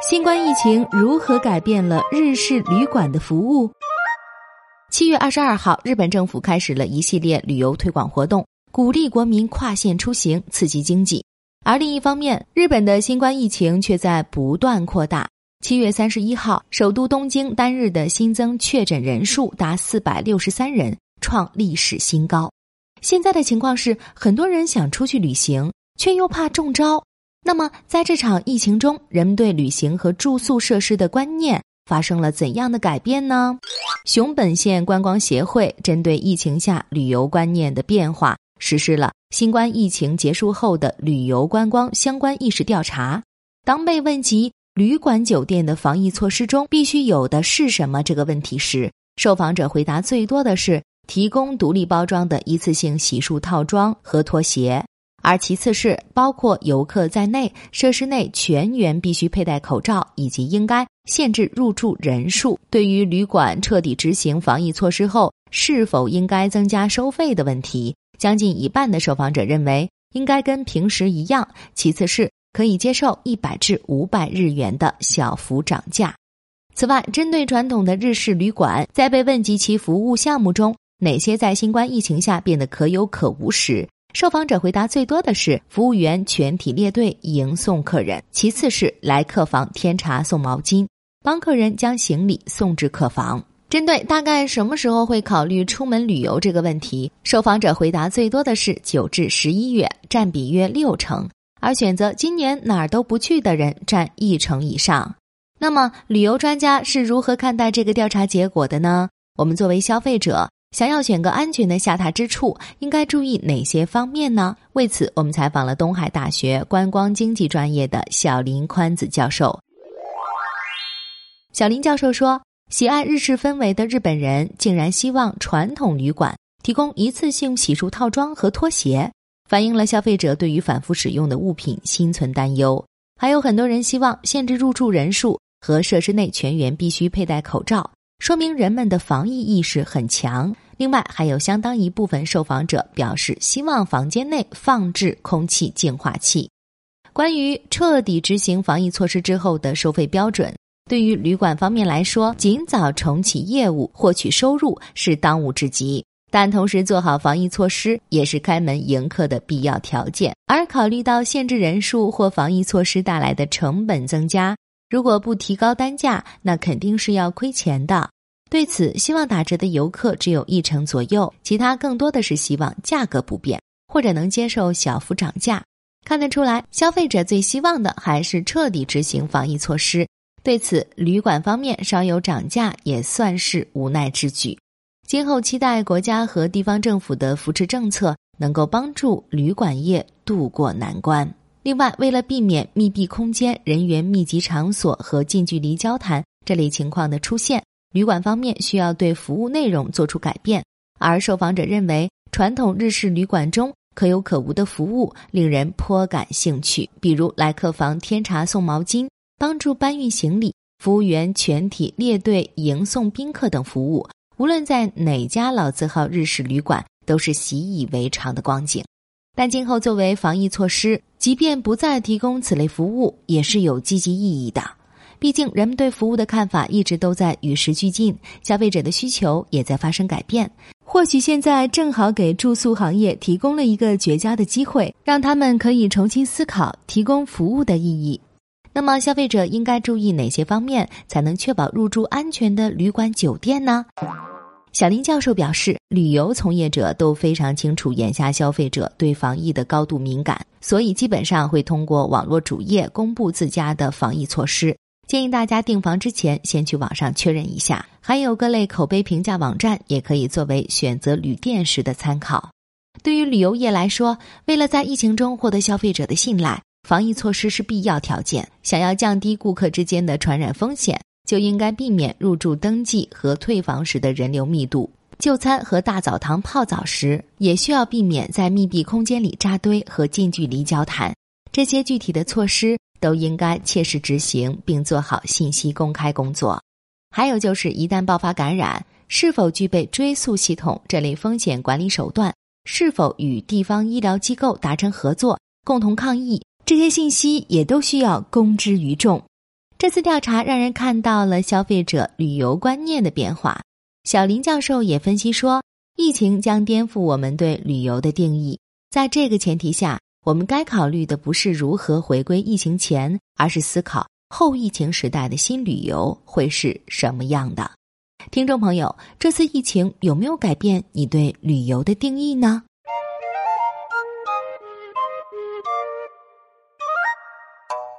新冠疫情如何改变了日式旅馆的服务？七月二十二号，日本政府开始了一系列旅游推广活动，鼓励国民跨县出行，刺激经济。而另一方面，日本的新冠疫情却在不断扩大。七月三十一号，首都东京单日的新增确诊人数达四百六十三人，创历史新高。现在的情况是，很多人想出去旅行，却又怕中招。那么，在这场疫情中，人们对旅行和住宿设施的观念发生了怎样的改变呢？熊本县观光协会针对疫情下旅游观念的变化，实施了新冠疫情结束后的旅游观光相关意识调查。当被问及旅馆酒店的防疫措施中必须有的是什么这个问题时，受访者回答最多的是提供独立包装的一次性洗漱套装和拖鞋。而其次是包括游客在内，设施内全员必须佩戴口罩，以及应该限制入住人数。对于旅馆彻底执行防疫措施后是否应该增加收费的问题，将近一半的受访者认为应该跟平时一样。其次是可以接受一百至五百日元的小幅涨价。此外，针对传统的日式旅馆，在被问及其服务项目中哪些在新冠疫情下变得可有可无时，受访者回答最多的是服务员全体列队迎送客人，其次是来客房添茶送毛巾，帮客人将行李送至客房。针对大概什么时候会考虑出门旅游这个问题，受访者回答最多的是九至十一月，占比约六成，而选择今年哪儿都不去的人占一成以上。那么，旅游专家是如何看待这个调查结果的呢？我们作为消费者。想要选个安全的下榻之处，应该注意哪些方面呢？为此，我们采访了东海大学观光经济专业的小林宽子教授。小林教授说：“喜爱日式氛围的日本人，竟然希望传统旅馆提供一次性洗漱套装和拖鞋，反映了消费者对于反复使用的物品心存担忧。还有很多人希望限制入住人数和设施内全员必须佩戴口罩。”说明人们的防疫意识很强。另外，还有相当一部分受访者表示希望房间内放置空气净化器。关于彻底执行防疫措施之后的收费标准，对于旅馆方面来说，尽早重启业务、获取收入是当务之急。但同时做好防疫措施也是开门迎客的必要条件。而考虑到限制人数或防疫措施带来的成本增加。如果不提高单价，那肯定是要亏钱的。对此，希望打折的游客只有一成左右，其他更多的是希望价格不变，或者能接受小幅涨价。看得出来，消费者最希望的还是彻底执行防疫措施。对此，旅馆方面稍有涨价也算是无奈之举。今后期待国家和地方政府的扶持政策能够帮助旅馆业渡过难关。另外，为了避免密闭空间、人员密集场所和近距离交谈这类情况的出现，旅馆方面需要对服务内容做出改变。而受访者认为，传统日式旅馆中可有可无的服务令人颇感兴趣，比如来客房添茶送毛巾、帮助搬运行李、服务员全体列队迎送宾客等服务。无论在哪家老字号日式旅馆，都是习以为常的光景。但今后作为防疫措施，即便不再提供此类服务，也是有积极意义的。毕竟人们对服务的看法一直都在与时俱进，消费者的需求也在发生改变。或许现在正好给住宿行业提供了一个绝佳的机会，让他们可以重新思考提供服务的意义。那么，消费者应该注意哪些方面，才能确保入住安全的旅馆酒店呢？小林教授表示，旅游从业者都非常清楚眼下消费者对防疫的高度敏感，所以基本上会通过网络主页公布自家的防疫措施。建议大家订房之前先去网上确认一下。还有各类口碑评价网站也可以作为选择旅店时的参考。对于旅游业来说，为了在疫情中获得消费者的信赖，防疫措施是必要条件。想要降低顾客之间的传染风险。就应该避免入住登记和退房时的人流密度，就餐和大澡堂泡澡时也需要避免在密闭空间里扎堆和近距离交谈。这些具体的措施都应该切实执行，并做好信息公开工作。还有就是，一旦爆发感染，是否具备追溯系统这类风险管理手段，是否与地方医疗机构达成合作，共同抗疫，这些信息也都需要公之于众。这次调查让人看到了消费者旅游观念的变化。小林教授也分析说，疫情将颠覆我们对旅游的定义。在这个前提下，我们该考虑的不是如何回归疫情前，而是思考后疫情时代的新旅游会是什么样的。听众朋友，这次疫情有没有改变你对旅游的定义呢？